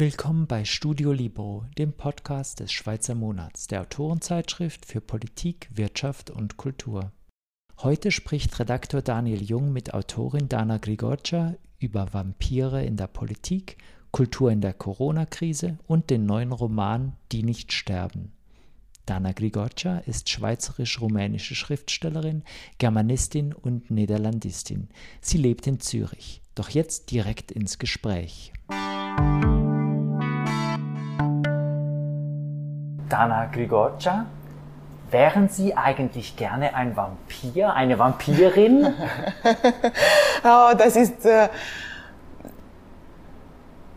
Willkommen bei Studio Libro, dem Podcast des Schweizer Monats, der Autorenzeitschrift für Politik, Wirtschaft und Kultur. Heute spricht Redakteur Daniel Jung mit Autorin Dana Grigorcia über Vampire in der Politik, Kultur in der Corona-Krise und den neuen Roman Die nicht sterben. Dana Grigorcia ist schweizerisch-rumänische Schriftstellerin, Germanistin und Niederlandistin. Sie lebt in Zürich. Doch jetzt direkt ins Gespräch. Dana Grigorcia, wären Sie eigentlich gerne ein Vampir, eine Vampirin? oh, das ist äh,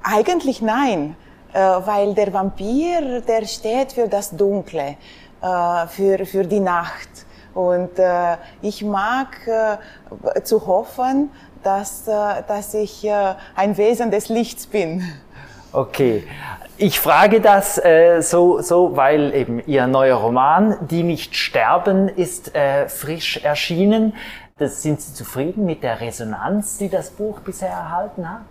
eigentlich nein. Äh, weil der Vampir, der steht für das Dunkle, äh, für, für die Nacht. Und äh, ich mag zu hoffen, dass, dass ich ein Wesen des Lichts bin. Okay. Ich frage das äh, so, so, weil eben Ihr neuer Roman, Die nicht sterben, ist äh, frisch erschienen. Das, sind Sie zufrieden mit der Resonanz, die das Buch bisher erhalten hat?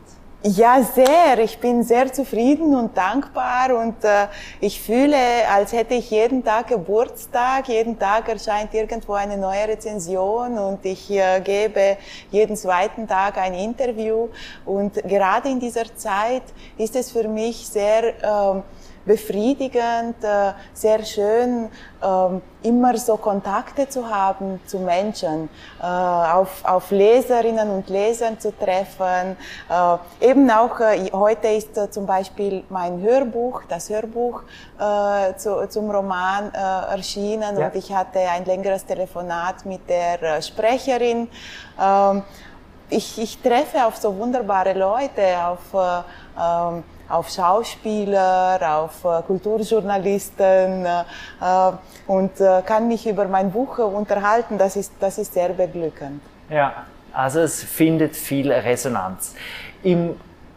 Ja, sehr. Ich bin sehr zufrieden und dankbar und äh, ich fühle, als hätte ich jeden Tag Geburtstag. Jeden Tag erscheint irgendwo eine neue Rezension und ich äh, gebe jeden zweiten Tag ein Interview. Und gerade in dieser Zeit ist es für mich sehr äh, befriedigend, äh, sehr schön, ähm, immer so Kontakte zu haben zu Menschen, äh, auf, auf Leserinnen und Lesern zu treffen. Äh, eben auch heute ist zum Beispiel mein Hörbuch, das Hörbuch zu, zum Roman erschienen ja. und ich hatte ein längeres Telefonat mit der Sprecherin. Ähm, ich, ich treffe auf so wunderbare Leute, auf ähm, auf Schauspieler, auf äh, Kulturjournalisten äh, äh, und kann mich über mein Buch unterhalten. Das ist, das ist sehr beglückend. Ja, also es findet viel Resonanz. Im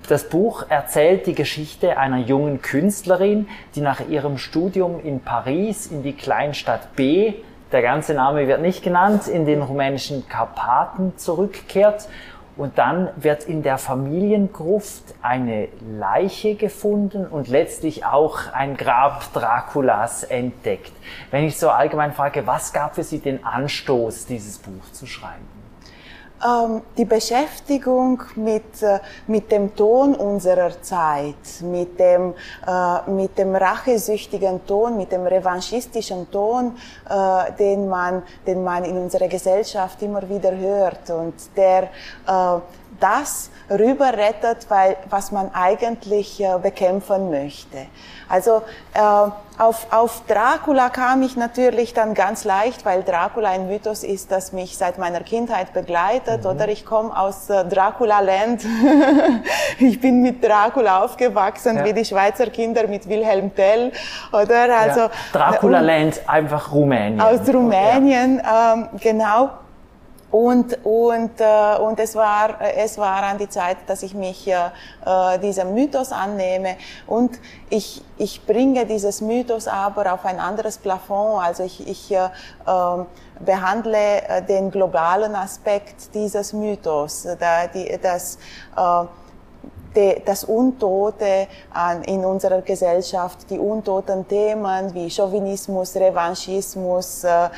das Buch erzählt die Geschichte einer jungen Künstlerin, die nach ihrem Studium in Paris in die Kleinstadt B, der ganze Name wird nicht genannt, in den rumänischen Karpaten zurückkehrt und dann wird in der Familiengruft eine Leiche gefunden und letztlich auch ein Grab Draculas entdeckt. Wenn ich so allgemein frage, was gab für Sie den Anstoß, dieses Buch zu schreiben? Ähm, die Beschäftigung mit, äh, mit dem Ton unserer Zeit, mit dem, äh, mit dem rachesüchtigen Ton, mit dem revanchistischen Ton, äh, den, man, den man in unserer Gesellschaft immer wieder hört und der das rüberrettet, weil, was man eigentlich äh, bekämpfen möchte. Also äh, auf, auf Dracula kam ich natürlich dann ganz leicht, weil Dracula ein Mythos ist, das mich seit meiner Kindheit begleitet. Mhm. Oder ich komme aus äh, Dracula-Land. ich bin mit Dracula aufgewachsen, ja. wie die Schweizer Kinder mit Wilhelm Tell. Oder also ja. Dracula-Land, einfach Rumänien. Aus Rumänien, ja. ähm, genau. Und, und, äh, und es, war, es war an die Zeit, dass ich mich äh, diesem Mythos annehme. Und ich, ich bringe dieses Mythos aber auf ein anderes Plafond. Also ich, ich äh, ähm, behandle äh, den globalen Aspekt dieses Mythos. Da, die, das, äh, das Untote in unserer Gesellschaft, die untoten Themen wie Chauvinismus, Revanchismus, äh,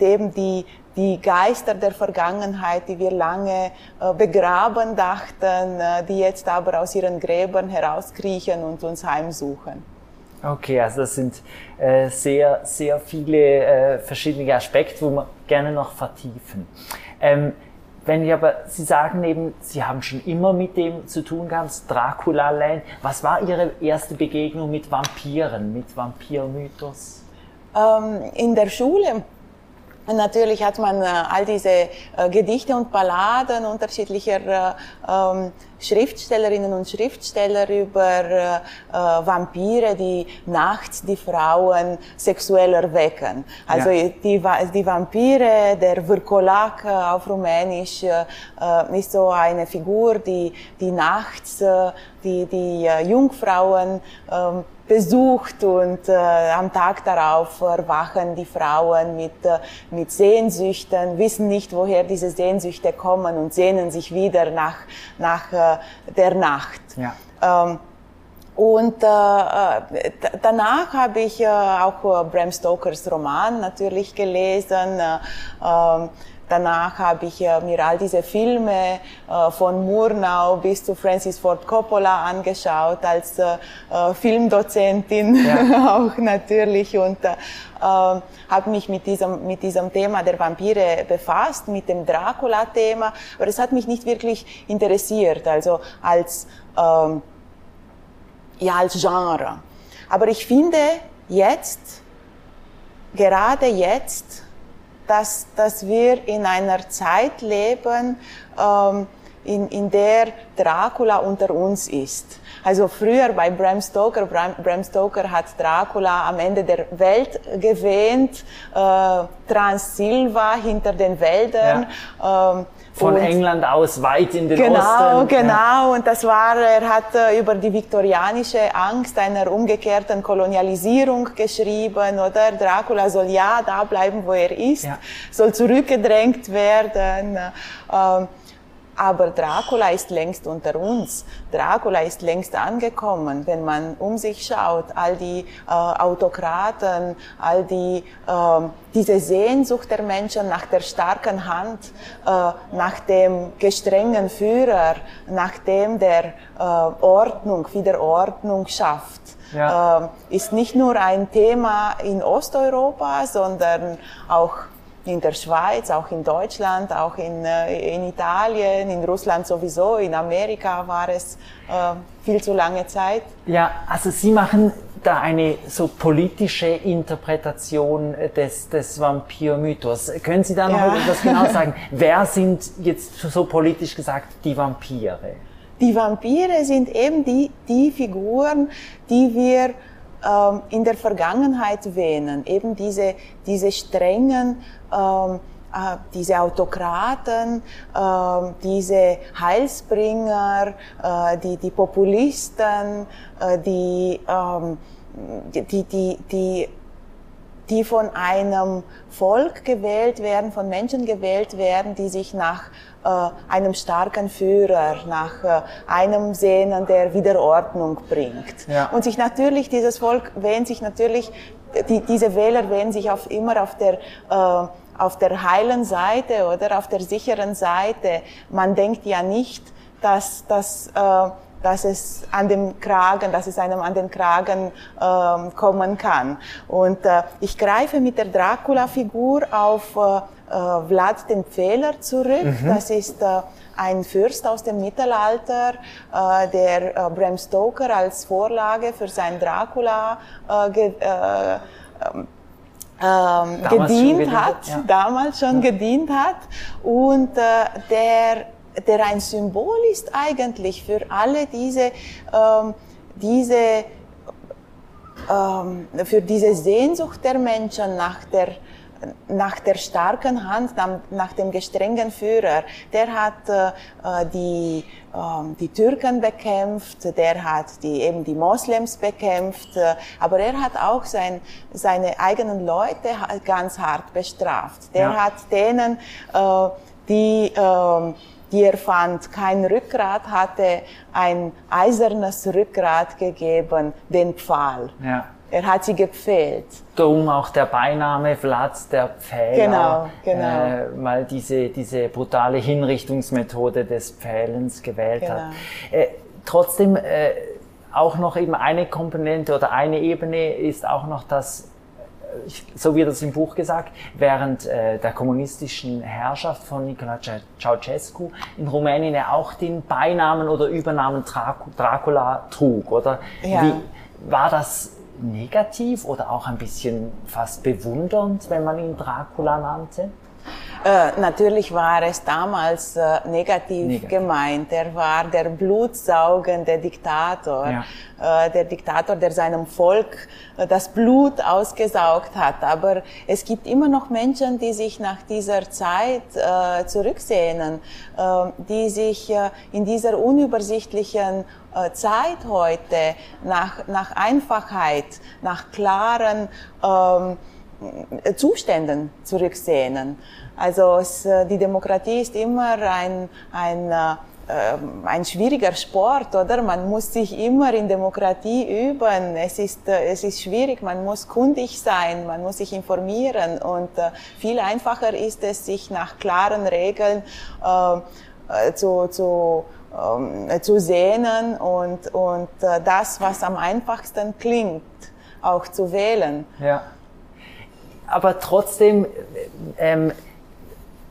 eben die, die Geister der Vergangenheit, die wir lange äh, begraben dachten, äh, die jetzt aber aus ihren Gräbern herauskriechen und uns heimsuchen. Okay, also das sind äh, sehr, sehr viele äh, verschiedene Aspekte, wo wir gerne noch vertiefen. Ähm, wenn ich aber, Sie sagen eben, Sie haben schon immer mit dem zu tun gehabt, Dracula Land. Was war Ihre erste Begegnung mit Vampiren, mit Vampirmythos? Ähm, in der Schule natürlich hat man äh, all diese äh, Gedichte und Balladen unterschiedlicher äh, ähm, Schriftstellerinnen und Schriftsteller über Vampire, die nachts die Frauen sexuell erwecken. Also ja. die, die Vampire, der Virkolak auf Rumänisch ist so eine Figur, die, die nachts die, die Jungfrauen ähm, besucht und äh, am Tag darauf erwachen die Frauen mit, äh, mit Sehnsüchten, wissen nicht, woher diese Sehnsüchte kommen und sehnen sich wieder nach, nach äh, der Nacht. Ja. Ähm, und äh, äh danach habe ich äh, auch Bram Stokers Roman natürlich gelesen. Äh, ähm, Danach habe ich äh, mir all diese Filme äh, von Murnau bis zu Francis Ford Coppola angeschaut als äh, Filmdozentin ja. auch natürlich und äh, ähm, habe mich mit diesem, mit diesem Thema der Vampire befasst, mit dem Dracula-Thema, aber es hat mich nicht wirklich interessiert, also als, ähm, ja, als Genre. Aber ich finde jetzt, gerade jetzt, dass, dass wir in einer Zeit leben, ähm, in, in der Dracula unter uns ist. Also früher bei Bram Stoker, Bram, Bram Stoker hat Dracula am Ende der Welt gewähnt, äh, Transilva hinter den Wäldern. Ja. Ähm, von und England aus weit in den genau, Osten. Genau, genau. Und das war, er hat äh, über die viktorianische Angst einer umgekehrten Kolonialisierung geschrieben, oder? Dracula soll ja da bleiben, wo er ist, ja. soll zurückgedrängt werden. Ähm, aber Dracula ist längst unter uns. Dracula ist längst angekommen, wenn man um sich schaut. All die äh, Autokraten, all die, äh, diese Sehnsucht der Menschen nach der starken Hand, äh, nach dem gestrengen Führer, nach dem der äh, Ordnung, Wiederordnung schafft. Ja. Äh, ist nicht nur ein Thema in Osteuropa, sondern auch in der Schweiz, auch in Deutschland, auch in, äh, in Italien, in Russland sowieso, in Amerika war es äh, viel zu lange Zeit. Ja, also Sie machen da eine so politische Interpretation des, des Vampirmythos. Können Sie da noch ja. etwas genau sagen? Wer sind jetzt so politisch gesagt die Vampire? Die Vampire sind eben die, die Figuren, die wir ähm, in der Vergangenheit wähnen, eben diese, diese strengen, ähm, äh, diese Autokraten, äh, diese Heilsbringer, äh, die, die Populisten, äh, die, ähm, die, die, die die von einem Volk gewählt werden, von Menschen gewählt werden, die sich nach äh, einem starken Führer, nach äh, einem sehnen, der Wiederordnung bringt. Ja. Und sich natürlich, dieses Volk wähnt sich natürlich, die, diese Wähler wählen sich auf, immer auf der, äh, auf der heilen Seite oder auf der sicheren Seite. Man denkt ja nicht, dass, dass äh, dass es an dem Kragen, dass es einem an den Kragen ähm, kommen kann. Und äh, ich greife mit der Dracula-Figur auf äh, äh, Vlad den Pfähler zurück. Mhm. Das ist äh, ein Fürst aus dem Mittelalter, äh, der äh, Bram Stoker als Vorlage für sein Dracula äh, ge, äh, ähm, gedient, gedient hat, ja. damals schon ja. gedient hat und äh, der der ein Symbol ist eigentlich für alle diese, ähm, diese ähm, für diese Sehnsucht der Menschen nach der nach der starken Hand, nach dem gestrengen Führer. Der hat äh, die, äh, die Türken bekämpft, der hat die, eben die Moslems bekämpft, äh, aber er hat auch sein, seine eigenen Leute ganz hart bestraft. Der ja. hat denen, äh, die äh, die er fand, kein Rückgrat hatte, ein eisernes Rückgrat gegeben, den Pfahl. Ja. Er hat sie gepfählt. Darum auch der Beiname Vlad der Pfähler. Genau, genau. Äh, weil diese, diese brutale Hinrichtungsmethode des Pfählens gewählt genau. hat. Äh, trotzdem, äh, auch noch eben eine Komponente oder eine Ebene ist auch noch das so wird es im Buch gesagt, während äh, der kommunistischen Herrschaft von Nicolae Ceausescu in Rumänien er auch den Beinamen oder Übernamen Dracula trug, oder? Ja. Wie, war das negativ oder auch ein bisschen fast bewundernd, wenn man ihn Dracula nannte? Äh, natürlich war es damals äh, negativ, negativ, gemeint. Er war der blutsaugende Diktator, ja. äh, der Diktator, der seinem Volk äh, das Blut ausgesaugt hat. Aber es gibt immer noch Menschen, die sich nach dieser Zeit äh, zurücksehnen, die sich in dieser unübersichtlichen Zeit heute nach, nach Einfachheit, nach klaren ähm, Zuständen zurücksehnen. Also es, äh, die Demokratie ist immer ein, ein, äh, ähm, ein schwieriger Sport, oder? Man muss sich immer in Demokratie üben. Es ist, äh, es ist schwierig, man muss kundig sein, man muss sich informieren und äh, viel einfacher ist es, sich nach klaren Regeln äh, zu, zu, äh, zu sehnen und, und äh, das, was am einfachsten klingt, auch zu wählen. Ja. Aber trotzdem, ähm,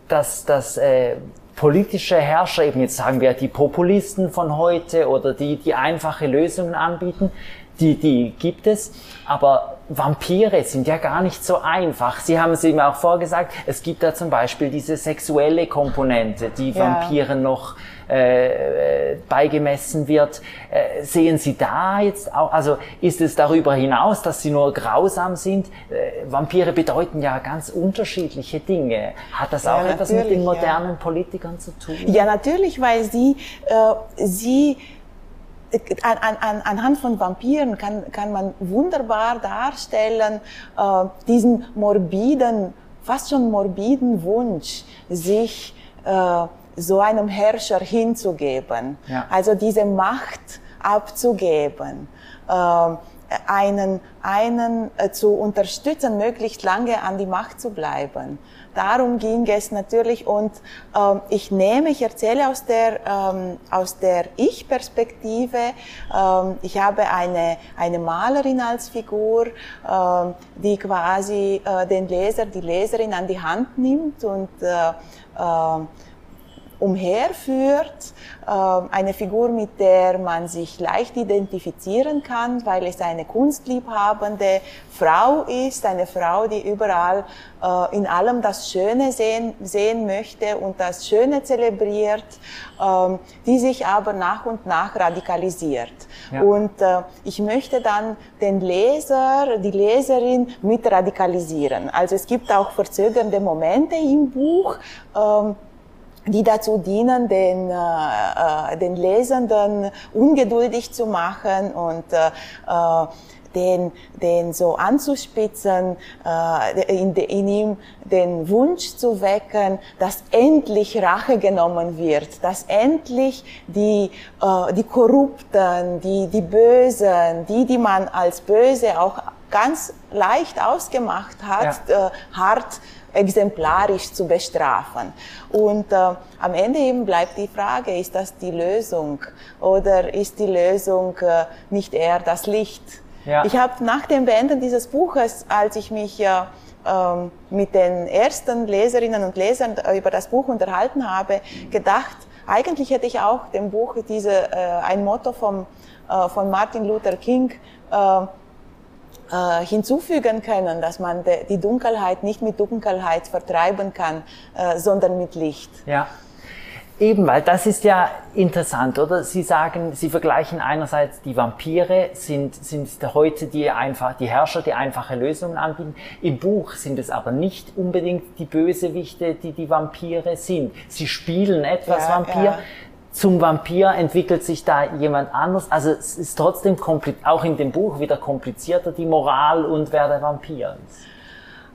dass das äh, politische Herrscher, eben jetzt sagen wir die Populisten von heute oder die, die einfache Lösungen anbieten, die, die gibt es, aber Vampire sind ja gar nicht so einfach. Sie haben es eben auch vorgesagt, es gibt da zum Beispiel diese sexuelle Komponente, die ja. Vampiren noch äh, beigemessen wird. Äh, sehen Sie da jetzt auch, also ist es darüber hinaus, dass sie nur grausam sind? Äh, Vampire bedeuten ja ganz unterschiedliche Dinge. Hat das ja, auch etwas mit den modernen ja. Politikern zu tun? Ja, natürlich, weil sie, äh, sie an, an, anhand von Vampiren kann, kann man wunderbar darstellen, äh, diesen morbiden, fast schon morbiden Wunsch, sich äh, so einem Herrscher hinzugeben, ja. also diese Macht abzugeben, äh, einen, einen äh, zu unterstützen, möglichst lange an die Macht zu bleiben. Darum ging es natürlich und ähm, ich nehme, ich erzähle aus der, ähm, aus der Ich-Perspektive. Ähm, ich habe eine, eine Malerin als Figur, ähm, die quasi äh, den Leser, die Leserin an die Hand nimmt und äh, umherführt, ähm, eine Figur, mit der man sich leicht identifizieren kann, weil es eine kunstliebhabende Frau ist, eine Frau, die überall äh, in allem das Schöne sehen, sehen möchte und das Schöne zelebriert, ähm, die sich aber nach und nach radikalisiert. Ja. Und äh, ich möchte dann den Leser, die Leserin mit radikalisieren. Also es gibt auch verzögernde Momente im Buch, ähm, die dazu dienen, den, äh, äh, den Lesenden ungeduldig zu machen und äh, äh den, den so anzuspitzen, äh, in, in ihm den Wunsch zu wecken, dass endlich Rache genommen wird, dass endlich die, äh, die Korrupten, die, die Bösen, die, die man als böse auch ganz leicht ausgemacht hat, ja. äh, hart exemplarisch zu bestrafen. Und äh, am Ende eben bleibt die Frage, ist das die Lösung oder ist die Lösung äh, nicht eher das Licht? Ja. Ich habe nach dem Beenden dieses Buches, als ich mich ja ähm, mit den ersten Leserinnen und Lesern über das Buch unterhalten habe, gedacht, eigentlich hätte ich auch dem Buch diese, äh, ein Motto vom, äh, von Martin Luther King äh, äh, hinzufügen können, dass man de, die Dunkelheit nicht mit Dunkelheit vertreiben kann, äh, sondern mit Licht. Ja. Eben, weil das ist ja interessant, oder? Sie sagen, Sie vergleichen einerseits die Vampire sind, sind heute die einfach, die Herrscher, die einfache Lösungen anbieten. Im Buch sind es aber nicht unbedingt die Bösewichte, die die Vampire sind. Sie spielen etwas ja, Vampir. Ja zum Vampir entwickelt sich da jemand anders. Also es ist trotzdem auch in dem Buch wieder komplizierter, die Moral und wer der Vampir ist.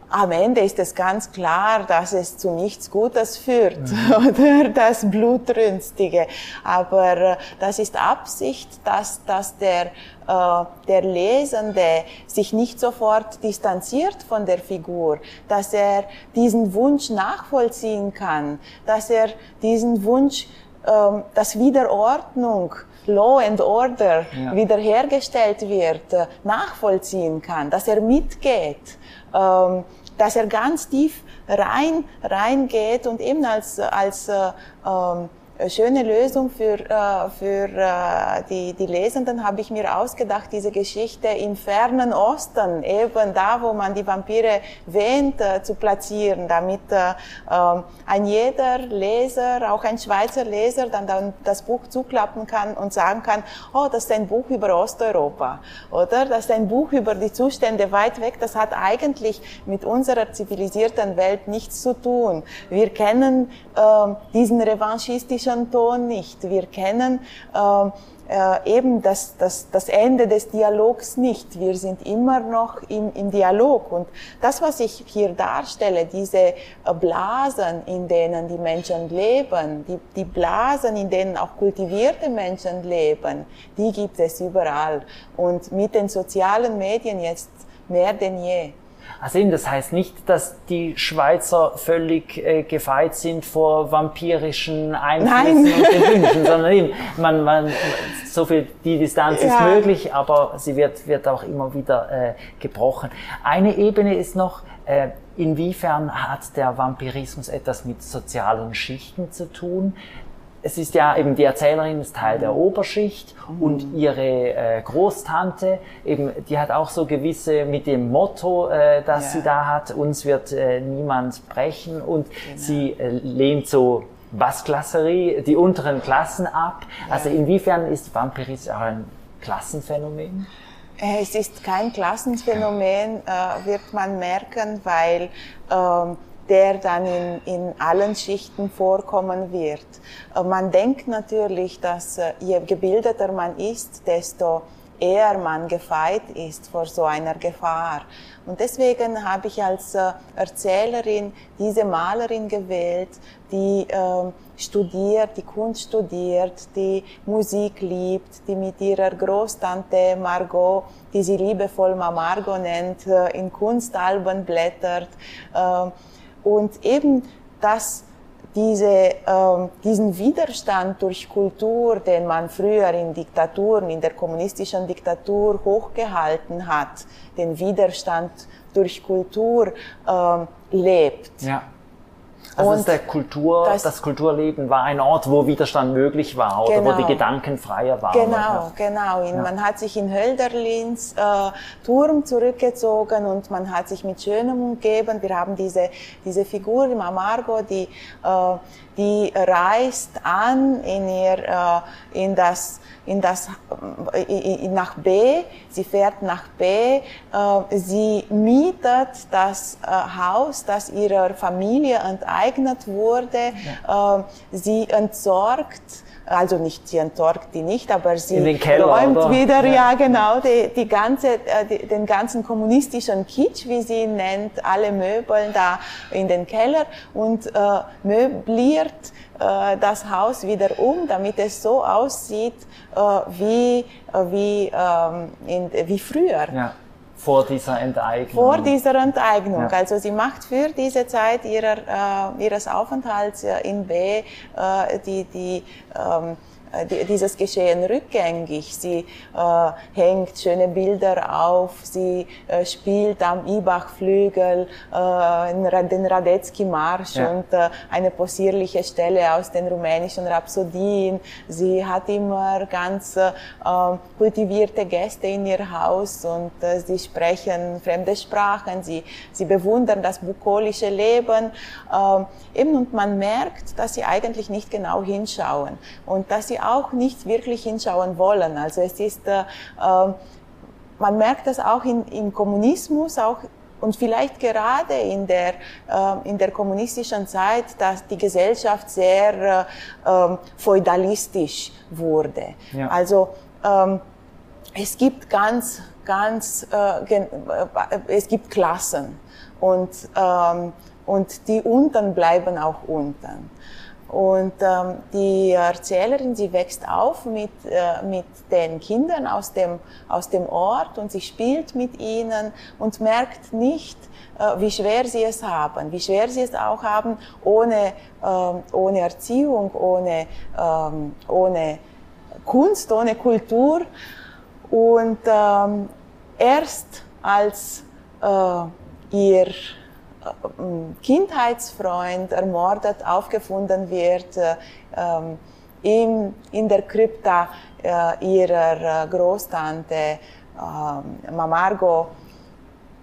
Am Ende ist es ganz klar, dass es zu nichts Gutes führt mhm. oder das Blutrünstige. Aber äh, das ist Absicht, dass, dass der, äh, der Lesende sich nicht sofort distanziert von der Figur, dass er diesen Wunsch nachvollziehen kann, dass er diesen Wunsch ähm, dass Wiederordnung, Law and Order ja. wiederhergestellt wird, äh, nachvollziehen kann, dass er mitgeht, ähm, dass er ganz tief rein reingeht und eben als als äh, ähm, schöne Lösung für, äh, für äh, die, die Lesenden habe ich mir ausgedacht, diese Geschichte im fernen Osten, eben da, wo man die Vampire wähnt, äh, zu platzieren, damit ähm, ein jeder Leser, auch ein Schweizer Leser, dann, das Buch zuklappen kann und sagen kann, oh, das ist ein Buch über Osteuropa, oder? Das ist ein Buch über die Zustände weit weg, das hat eigentlich mit unserer zivilisierten Welt nichts zu tun. Wir kennen äh, diesen revanchistischen romantischen Ton nicht. Wir kennen äh, äh, eben das, das, das Ende des Dialogs nicht. Wir sind immer noch im, im Dialog. Und das, was ich hier darstelle, diese äh, Blasen, in denen die Menschen leben, die, die Blasen, in denen auch kultivierte Menschen leben, die gibt es überall. Und mit den sozialen Medien jetzt mehr denn je. Also eben, das heißt nicht, dass die Schweizer völlig äh, gefeit sind vor vampirischen Einflüssen Nein. und den Wünschen, sondern eben, man, man, so viel, die Distanz ja. ist möglich, aber sie wird, wird auch immer wieder äh, gebrochen. Eine Ebene ist noch, äh, inwiefern hat der Vampirismus etwas mit sozialen Schichten zu tun? Es ist ja eben die Erzählerin ist Teil der Oberschicht mhm. und ihre äh, Großtante eben die hat auch so gewisse mit dem Motto, äh, das ja. sie da hat, uns wird äh, niemand brechen und genau. sie äh, lehnt so Bassklasserie, die unteren Klassen ab. Ja. Also inwiefern ist Vampirismus auch ein Klassenphänomen? Äh, es ist kein Klassenphänomen, äh, wird man merken, weil ähm, der dann in, in allen Schichten vorkommen wird. Äh, man denkt natürlich, dass äh, je gebildeter man ist, desto eher man gefeit ist vor so einer Gefahr. Und deswegen habe ich als äh, Erzählerin diese Malerin gewählt, die äh, studiert, die Kunst studiert, die Musik liebt, die mit ihrer Großtante Margot, die sie liebevoll Margot nennt, in Kunstalben blättert. Äh, und eben, dass diese, äh, diesen Widerstand durch Kultur, den man früher in Diktaturen, in der kommunistischen Diktatur hochgehalten hat, den Widerstand durch Kultur äh, lebt. Ja. Also und der Kultur, das, das, Kulturleben war ein Ort, wo Widerstand möglich war oder genau, wo die Gedanken freier waren. Genau, genau. Ja. Man hat sich in Hölderlins äh, Turm zurückgezogen und man hat sich mit Schönem umgeben. Wir haben diese, diese Figur, Mamargo, die, äh, die reist an in ihr, äh, in das, in das, äh, nach B, sie fährt nach B, äh, sie mietet das Haus, das ihrer Familie enteignet wurde, ja. sie entsorgt also nicht, sie entsorgt die nicht, aber sie Keller, räumt oder? wieder, ja, ja genau, die, die ganze, die, den ganzen kommunistischen Kitsch, wie sie ihn nennt, alle Möbel da in den Keller und äh, möbliert äh, das Haus wieder um, damit es so aussieht äh, wie, äh, wie, ähm, in, wie früher. Ja. Vor dieser Enteignung. Vor dieser Enteignung. Ja. Also sie macht für diese Zeit ihrer, äh, ihres Aufenthalts in B äh, die, die ähm, äh, dieses Geschehen rückgängig. Sie äh, hängt schöne Bilder auf, sie äh, spielt am Ibach-Flügel äh, den Radetzky-Marsch ja. und äh, eine possierliche Stelle aus den rumänischen Rhapsodien. Sie hat immer ganz äh, kultivierte Gäste in ihr Haus und äh, sie sprechen fremde Sprachen, sie, sie bewundern das bukolische Leben. Äh, eben, und man merkt, dass sie eigentlich nicht genau hinschauen und dass sie auch nicht wirklich hinschauen wollen. Also es ist, äh, ähm, man merkt das auch in, im Kommunismus, auch und vielleicht gerade in der, äh, in der kommunistischen Zeit, dass die Gesellschaft sehr äh, äh, feudalistisch wurde. Ja. Also ähm, es gibt ganz, ganz, äh, äh, es gibt Klassen und, ähm, und die unten bleiben auch unten. Und ähm, die Erzählerin, sie wächst auf mit, äh, mit den Kindern aus dem, aus dem Ort und sie spielt mit ihnen und merkt nicht, äh, wie schwer sie es haben, wie schwer sie es auch haben, ohne, ähm, ohne Erziehung, ohne, ähm, ohne Kunst, ohne Kultur. Und ähm, erst als äh, ihr Kindheitsfreund ermordet aufgefunden wird äh, ähm, in, in der Krypta äh, ihrer äh, Großtante äh, Mamargo,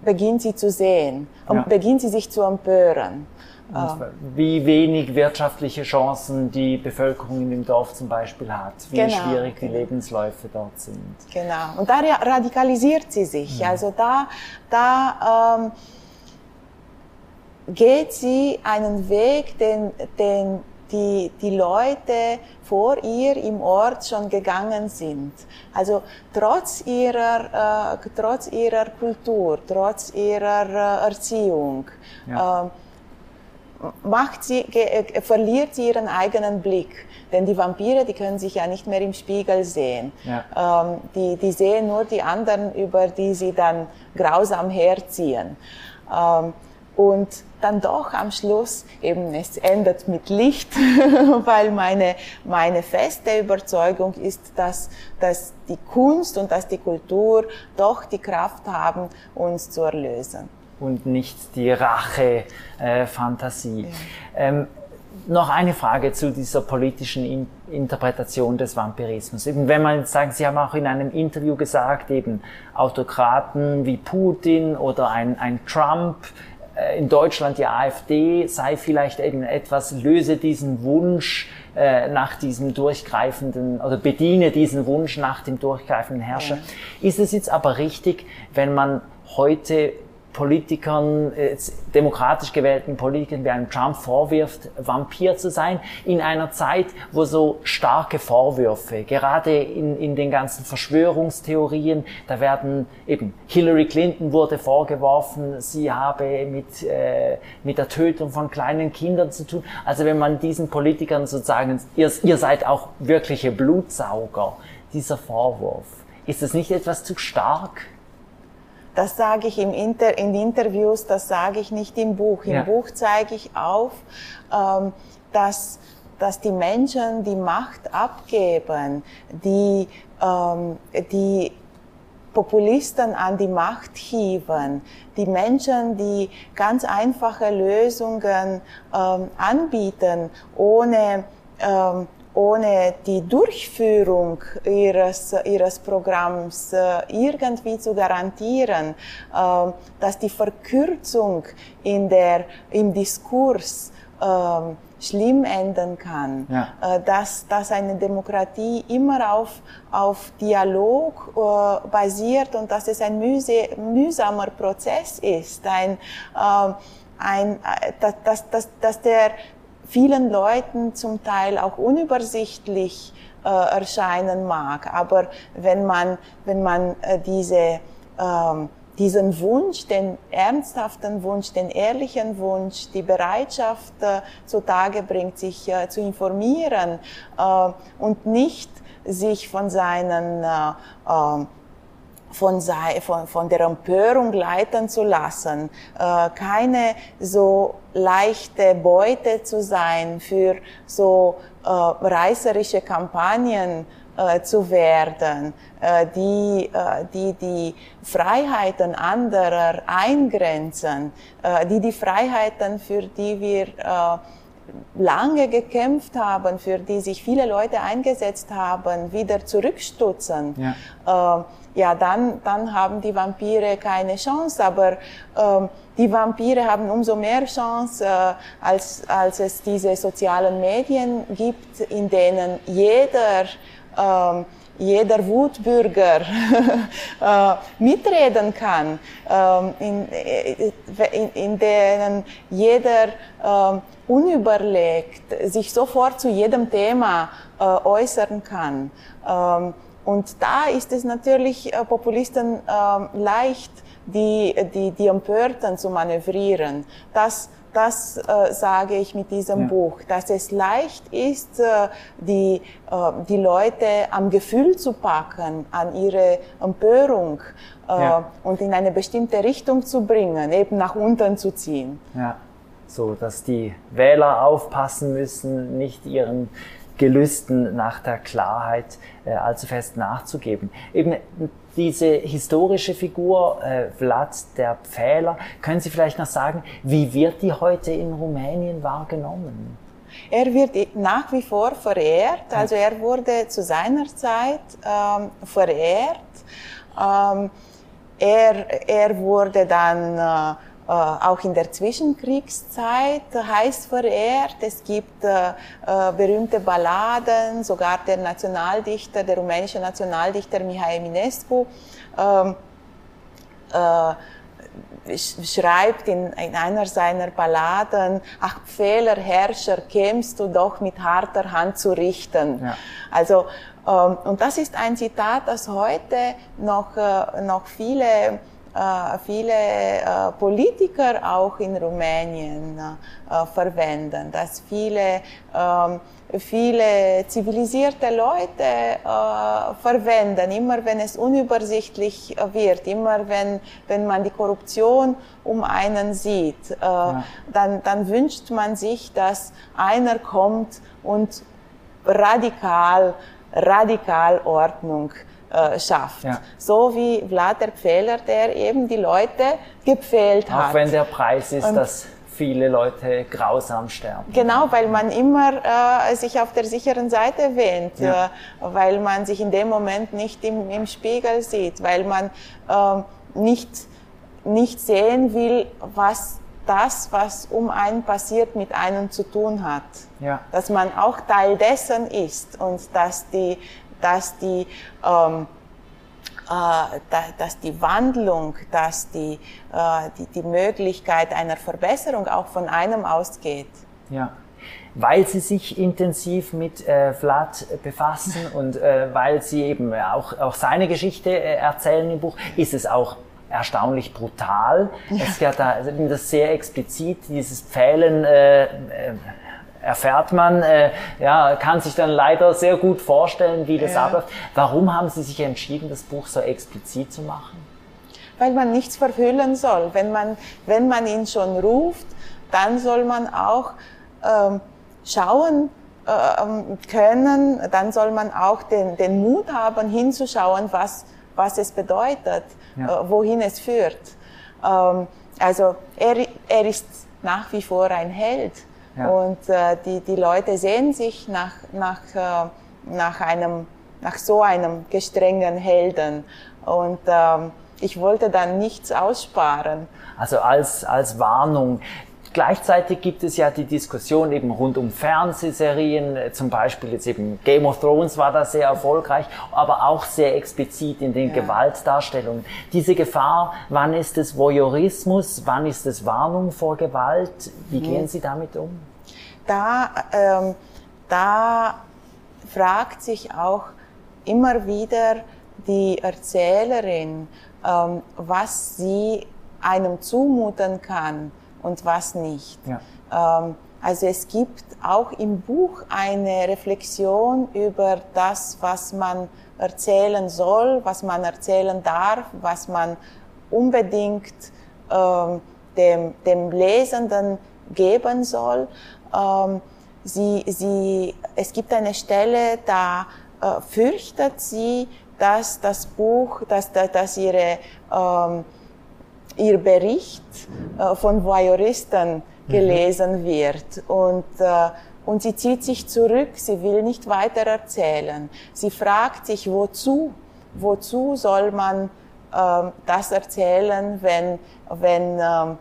beginnt sie zu sehen und ja. beginnt sie sich zu empören. Und wie wenig wirtschaftliche Chancen die Bevölkerung in dem Dorf zum Beispiel hat, wie genau. schwierig die Lebensläufe dort sind. Genau. Und da radikalisiert sie sich. Mhm. Also da, da ähm, geht sie einen Weg, den, den die, die Leute vor ihr im Ort schon gegangen sind. Also trotz ihrer, äh, trotz ihrer Kultur, trotz ihrer äh, Erziehung, ja. äh, macht sie, äh, verliert sie ihren eigenen Blick. Denn die Vampire, die können sich ja nicht mehr im Spiegel sehen. Ja. Ähm, die, die sehen nur die anderen, über die sie dann grausam herziehen. Ähm, und dann doch am Schluss eben es endet mit Licht, weil meine, meine feste Überzeugung ist, dass, dass die Kunst und dass die Kultur doch die Kraft haben, uns zu erlösen. Und nicht die Rache-Fantasie. Äh, ja. ähm, noch eine Frage zu dieser politischen In Interpretation des Vampirismus. Eben, wenn man sagen, Sie haben auch in einem Interview gesagt, eben Autokraten wie Putin oder ein, ein Trump, in Deutschland die AfD sei vielleicht eben etwas, löse diesen Wunsch äh, nach diesem durchgreifenden oder bediene diesen Wunsch nach dem durchgreifenden Herrscher. Ja. Ist es jetzt aber richtig, wenn man heute Politikern, äh, demokratisch gewählten Politikern wie einem Trump vorwirft, Vampir zu sein, in einer Zeit, wo so starke Vorwürfe, gerade in, in den ganzen Verschwörungstheorien, da werden eben, Hillary Clinton wurde vorgeworfen, sie habe mit, äh, mit der Tötung von kleinen Kindern zu tun. Also wenn man diesen Politikern sozusagen, ihr, ihr seid auch wirkliche Blutsauger, dieser Vorwurf, ist das nicht etwas zu stark? Das sage ich im Inter in Interviews, das sage ich nicht im Buch. Im ja. Buch zeige ich auf, ähm, dass, dass die Menschen die Macht abgeben, die, ähm, die Populisten an die Macht hieven, die Menschen, die ganz einfache Lösungen ähm, anbieten, ohne ähm, ohne die Durchführung ihres, ihres Programms äh, irgendwie zu garantieren, äh, dass die Verkürzung in der, im Diskurs äh, schlimm enden kann, ja. äh, dass, dass eine Demokratie immer auf, auf Dialog äh, basiert und dass es ein mühsamer Prozess ist, ein, äh, ein, dass, dass, dass, dass der vielen Leuten zum Teil auch unübersichtlich äh, erscheinen mag. Aber wenn man, wenn man äh, diese, ähm, diesen Wunsch, den ernsthaften Wunsch, den ehrlichen Wunsch, die Bereitschaft äh, zutage bringt, sich äh, zu informieren äh, und nicht sich von seinen äh, äh, von, von, von der Empörung leiten zu lassen, äh, keine so leichte Beute zu sein für so äh, reißerische Kampagnen äh, zu werden, äh, die, äh, die die Freiheiten anderer eingrenzen, äh, die die Freiheiten, für die wir äh, lange gekämpft haben, für die sich viele Leute eingesetzt haben, wieder zurückstutzen. Ja. Äh, ja, dann, dann haben die Vampire keine Chance. Aber ähm, die Vampire haben umso mehr Chance, äh, als, als es diese sozialen Medien gibt, in denen jeder ähm, jeder Wutbürger äh, mitreden kann, ähm, in, in, in denen jeder äh, unüberlegt sich sofort zu jedem Thema äh, äußern kann. Ähm, und da ist es natürlich äh, Populisten leicht, die, die, die Empörten zu manövrieren. Das, das äh, sage ich mit diesem ja. Buch, dass es leicht ist, äh, die, äh, die Leute am Gefühl zu packen, an ihre Empörung äh, ja. und in eine bestimmte Richtung zu bringen, eben nach unten zu ziehen. Ja, so dass die Wähler aufpassen müssen, nicht ihren Gelüsten nach der Klarheit äh, allzu fest nachzugeben. Eben diese historische Figur, äh, Vlad der Pfähler, können Sie vielleicht noch sagen, wie wird die heute in Rumänien wahrgenommen? Er wird nach wie vor verehrt, also er wurde zu seiner Zeit ähm, verehrt. Ähm, er, er wurde dann äh, äh, auch in der Zwischenkriegszeit heiß verehrt. Es gibt äh, äh, berühmte Balladen, sogar der Nationaldichter, der rumänische Nationaldichter Mihai Eminescu, ähm, schreibt in, in einer seiner Balladen, ach Pfähler Herrscher, kämst du doch mit harter Hand zu richten. Ja. Also, ähm, und das ist ein Zitat, das heute noch, äh, noch viele äh, viele äh, Politiker auch in Rumänien äh, verwenden, dass viele ähm, viele zivilisierte Leute äh, verwenden, immer wenn es unübersichtlich wird, immer wenn, wenn man die Korruption um einen sieht, äh, ja. dann, dann wünscht man sich, dass einer kommt und radikal, radikal Ordnung äh, schafft. Ja. So wie Vlad der Pfähler, der eben die Leute gepfählt hat. Auch wenn der Preis ist, und dass viele Leute grausam sterben. Genau, weil man immer äh, sich auf der sicheren Seite wähnt, ja. äh, weil man sich in dem Moment nicht im, im Spiegel sieht, weil man äh, nicht, nicht sehen will, was das, was um einen passiert, mit einem zu tun hat. Ja. Dass man auch Teil dessen ist und dass die, dass die ähm, äh, dass die Wandlung, dass die, äh, die, die Möglichkeit einer Verbesserung auch von einem ausgeht. Ja weil sie sich intensiv mit äh, Vlad befassen und äh, weil sie eben auch, auch seine Geschichte äh, erzählen im Buch, ist es auch erstaunlich brutal. Ja. Es geht da also das sehr explizit, dieses Pfählen äh, äh, erfährt man, äh, ja, kann sich dann leider sehr gut vorstellen, wie das ja. abläuft. Warum haben Sie sich entschieden, das Buch so explizit zu machen? Weil man nichts verhüllen soll. Wenn man, wenn man ihn schon ruft, dann soll man auch ähm, schauen äh, können, dann soll man auch den, den Mut haben, hinzuschauen, was, was es bedeutet, ja. äh, wohin es führt. Ähm, also er, er ist nach wie vor ein Held. Ja. Und äh, die, die Leute sehen sich nach, nach, äh, nach, einem, nach so einem gestrengen Helden. Und ähm, ich wollte dann nichts aussparen. Also als, als Warnung. Gleichzeitig gibt es ja die Diskussion eben rund um Fernsehserien, zum Beispiel jetzt eben Game of Thrones war da sehr erfolgreich, aber auch sehr explizit in den ja. Gewaltdarstellungen. Diese Gefahr, wann ist es Voyeurismus, wann ist es Warnung vor Gewalt? Wie mhm. gehen Sie damit um? Da, ähm, da fragt sich auch immer wieder die Erzählerin, ähm, was sie einem zumuten kann und was nicht. Ja. Ähm, also es gibt auch im Buch eine Reflexion über das, was man erzählen soll, was man erzählen darf, was man unbedingt ähm, dem, dem Lesenden geben soll. Ähm, sie, sie, es gibt eine Stelle, da äh, fürchtet sie, dass das Buch, dass, dass ihre ähm, ihr Bericht äh, von Voyeuristen mhm. gelesen wird und äh, und sie zieht sich zurück, sie will nicht weiter erzählen. Sie fragt sich, wozu? Wozu soll man ähm, das erzählen, wenn, wenn, ähm,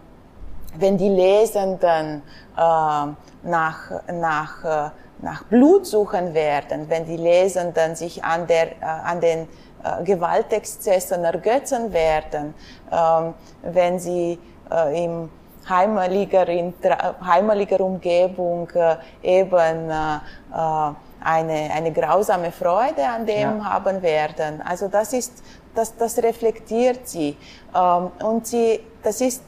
wenn die Lesenden äh, nach, nach, äh, nach Blut suchen werden, wenn die Lesenden sich an, der, äh, an den äh, Gewaltexzessen ergötzen werden, ähm, wenn sie äh, im heimeliger, in heimeliger Umgebung eben eine, eine grausame Freude an dem ja. haben werden. Also das ist, das, das reflektiert sie. Ähm, und sie, das ist,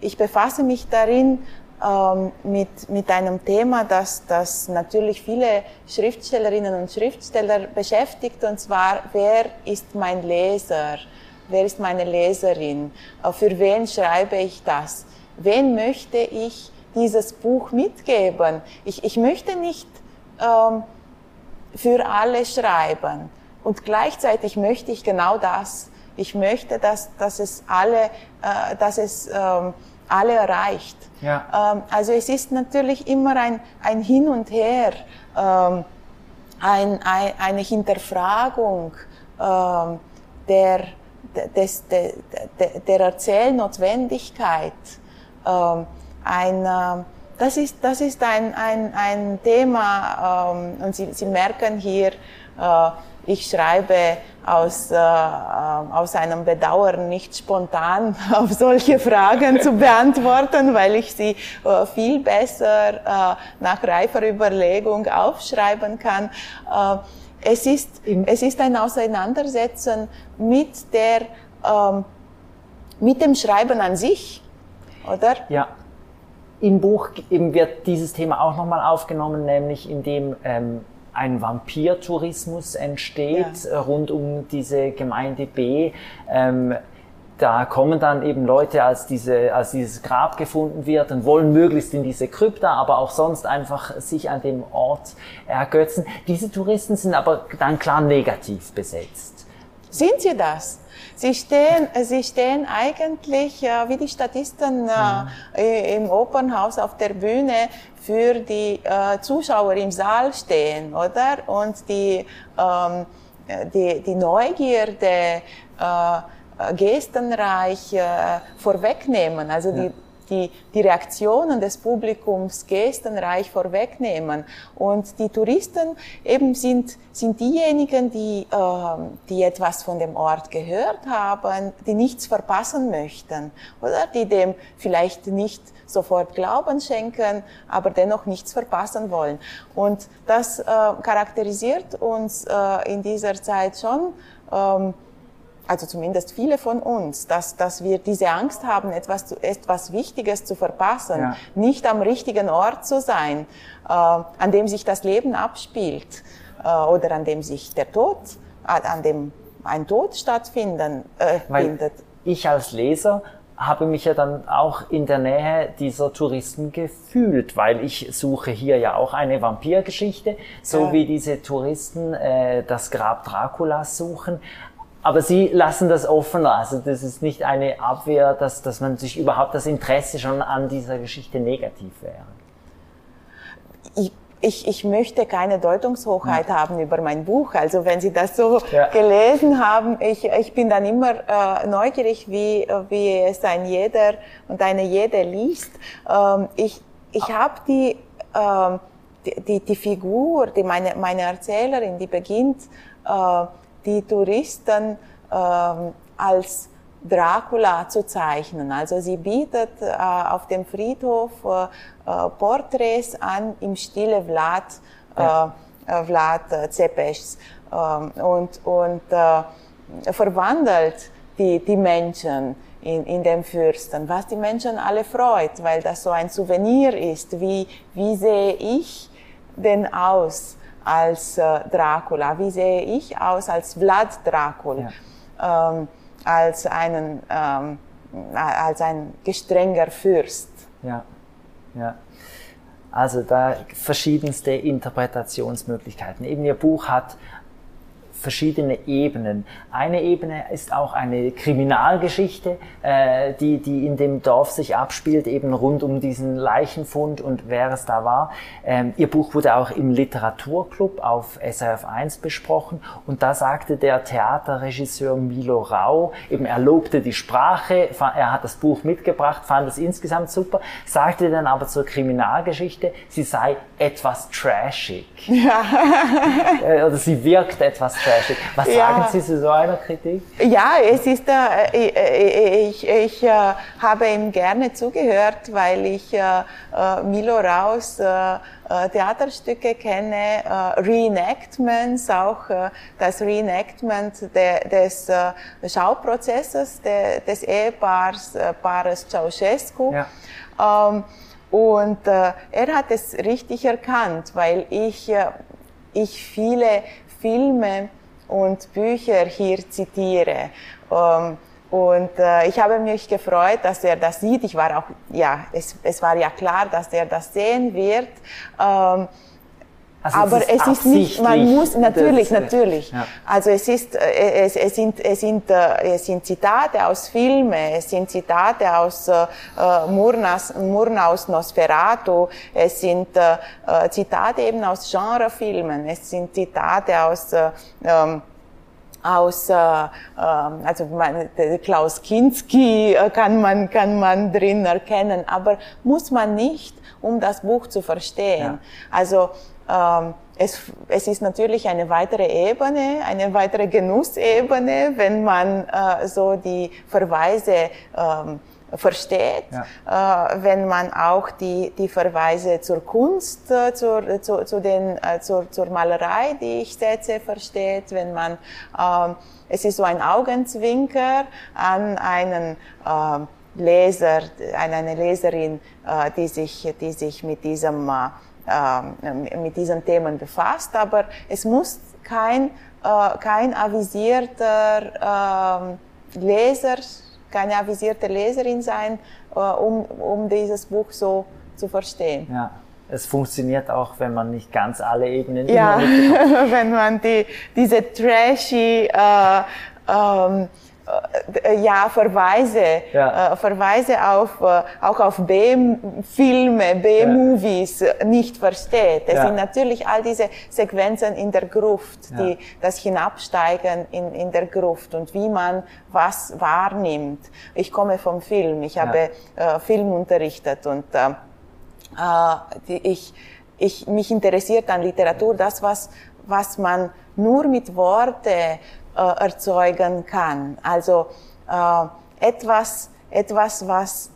ich befasse mich darin, ähm, mit, mit einem Thema, das, das natürlich viele Schriftstellerinnen und Schriftsteller beschäftigt, und zwar, wer ist mein Leser? Wer ist meine Leserin? Äh, für wen schreibe ich das? Wen möchte ich dieses Buch mitgeben? Ich, ich möchte nicht ähm, für alle schreiben. Und gleichzeitig möchte ich genau das. Ich möchte, dass, dass es alle, äh, dass es ähm, alle erreicht. Ja. Ähm, also es ist natürlich immer ein, ein Hin und Her, ähm, ein, ein, eine Hinterfragung ähm, der, des, der, der Erzählnotwendigkeit. Ähm, ein, äh, das ist, das ist ein, ein, ein Thema, ähm, und Sie, Sie merken hier, äh, ich schreibe aus, äh, aus einem Bedauern nicht spontan auf solche Fragen zu beantworten, weil ich sie äh, viel besser äh, nach reifer Überlegung aufschreiben kann. Äh, es ist, es ist ein Auseinandersetzen mit der, ähm, mit dem Schreiben an sich, oder? Ja. Im Buch eben wird dieses Thema auch nochmal aufgenommen, nämlich indem ähm, ein Vampirtourismus entsteht ja. rund um diese Gemeinde B. Ähm, da kommen dann eben Leute, als, diese, als dieses Grab gefunden wird und wollen möglichst in diese Krypta, aber auch sonst einfach sich an dem Ort ergötzen. Diese Touristen sind aber dann klar negativ besetzt. Sind sie das? Sie stehen, sie stehen eigentlich äh, wie die Statisten äh, im Opernhaus auf der Bühne für die äh, Zuschauer im Saal stehen, oder? Und die, ähm, die, die Neugierde, äh, gestenreich äh, vorwegnehmen, also die, die, die Reaktionen des Publikums gestenreich vorwegnehmen. Und die Touristen eben sind, sind diejenigen, die, äh, die etwas von dem Ort gehört haben, die nichts verpassen möchten, oder die dem vielleicht nicht sofort Glauben schenken, aber dennoch nichts verpassen wollen. Und das äh, charakterisiert uns äh, in dieser Zeit schon. Ähm, also zumindest viele von uns, dass, dass wir diese Angst haben, etwas, zu, etwas Wichtiges zu verpassen, ja. nicht am richtigen Ort zu sein, äh, an dem sich das Leben abspielt äh, oder an dem sich der Tod, äh, an dem ein Tod stattfinden äh, findet. Ich als Leser habe mich ja dann auch in der Nähe dieser Touristen gefühlt, weil ich suche hier ja auch eine Vampirgeschichte, so ja. wie diese Touristen äh, das Grab Draculas suchen. Aber Sie lassen das offen. Also das ist nicht eine Abwehr, dass, dass man sich überhaupt das Interesse schon an dieser Geschichte negativ wäre. Ich ich, ich möchte keine Deutungshochheit ja. haben über mein Buch. Also wenn Sie das so ja. gelesen haben, ich, ich bin dann immer äh, neugierig, wie, wie es ein jeder und eine jede liest. Ähm, ich ich habe die, ähm, die, die, die Figur, die meine, meine Erzählerin, die beginnt äh, die Touristen ähm, als Dracula zu zeichnen. Also sie bietet äh, auf dem Friedhof äh, äh Porträts an im Stile Vlad, äh, ja. äh, Vlad Zepes ähm, und, und äh, verwandelt die, die Menschen in, in dem Fürsten, was die Menschen alle freut, weil das so ein Souvenir ist. Wie, wie sehe ich denn aus? als äh, Dracula? Wie sehe ich aus als Vlad Dracul? Ja. Ähm, als, einen, ähm, als ein gestrenger Fürst. Ja, ja. Also da verschiedenste Interpretationsmöglichkeiten. Eben Ihr Buch hat verschiedene Ebenen. Eine Ebene ist auch eine Kriminalgeschichte, äh, die, die in dem Dorf sich abspielt, eben rund um diesen Leichenfund und wer es da war. Ähm, ihr Buch wurde auch im Literaturclub auf SRF 1 besprochen und da sagte der Theaterregisseur Milo Rau, eben er lobte die Sprache, er hat das Buch mitgebracht, fand es insgesamt super, sagte dann aber zur Kriminalgeschichte, sie sei etwas trashig. Ja. Äh, oder sie wirkt etwas trashig trashig. Was ja. sagen Sie zu so einer Kritik? Ja, es ist, äh, äh ich, ich äh, habe ihm gerne zugehört, weil ich äh, äh Milo Raus äh, Theaterstücke kenne, Reenactments, auch das Reenactment de, des Schauprozesses de, des Ehepaars Paares Ceausescu. Ja. Ähm, und äh, er hat es richtig erkannt, weil ich, äh, ich viele Filme und Bücher hier zitiere. Ähm, und äh, ich habe mich gefreut, dass er das sieht. Ich war auch, ja, es, es war ja klar, dass er das sehen wird. Also aber ist es ist nicht, man muss, natürlich, das, natürlich. Ja. Also es ist, äh, es, es sind, es sind, äh, es sind Zitate aus Filmen, es sind Zitate aus äh, Murnas, Murnaus Nosferatu, es sind äh, Zitate eben aus Genrefilmen, es sind Zitate aus, äh, ähm, aus, äh, ähm, also man, Klaus Kinski äh, kann man, kann man drin erkennen, aber muss man nicht, um das Buch zu verstehen. Ja. Also es, es ist natürlich eine weitere Ebene, eine weitere Genussebene, wenn man äh, so die Verweise ähm, versteht, ja. äh, wenn man auch die, die Verweise zur Kunst, äh, zur, zu, zu den, äh, zur, zur Malerei, die ich setze, versteht, wenn man, äh, es ist so ein Augenzwinker an einen äh, Leser, an eine Leserin, äh, die sich, die sich mit diesem, äh, mit diesen Themen befasst, aber es muss kein, äh, kein avisierter äh, Leser keine avisierte Leserin sein, äh, um, um dieses Buch so zu verstehen. Ja. Es funktioniert auch, wenn man nicht ganz alle Ebenen ja, wenn man die, diese trashy äh, ähm, äh, ja, Verweise, ja. Äh, Verweise auf, äh, auch auf B-Filme, B-Movies ja. nicht versteht. Es ja. sind natürlich all diese Sequenzen in der Gruft, die, das Hinabsteigen in, in der Gruft und wie man was wahrnimmt. Ich komme vom Film, ich habe äh, Film unterrichtet und äh, die, ich, ich, mich interessiert an Literatur, das, was, was man nur mit Worte äh, erzeugen kann. Also äh, etwas, etwas, was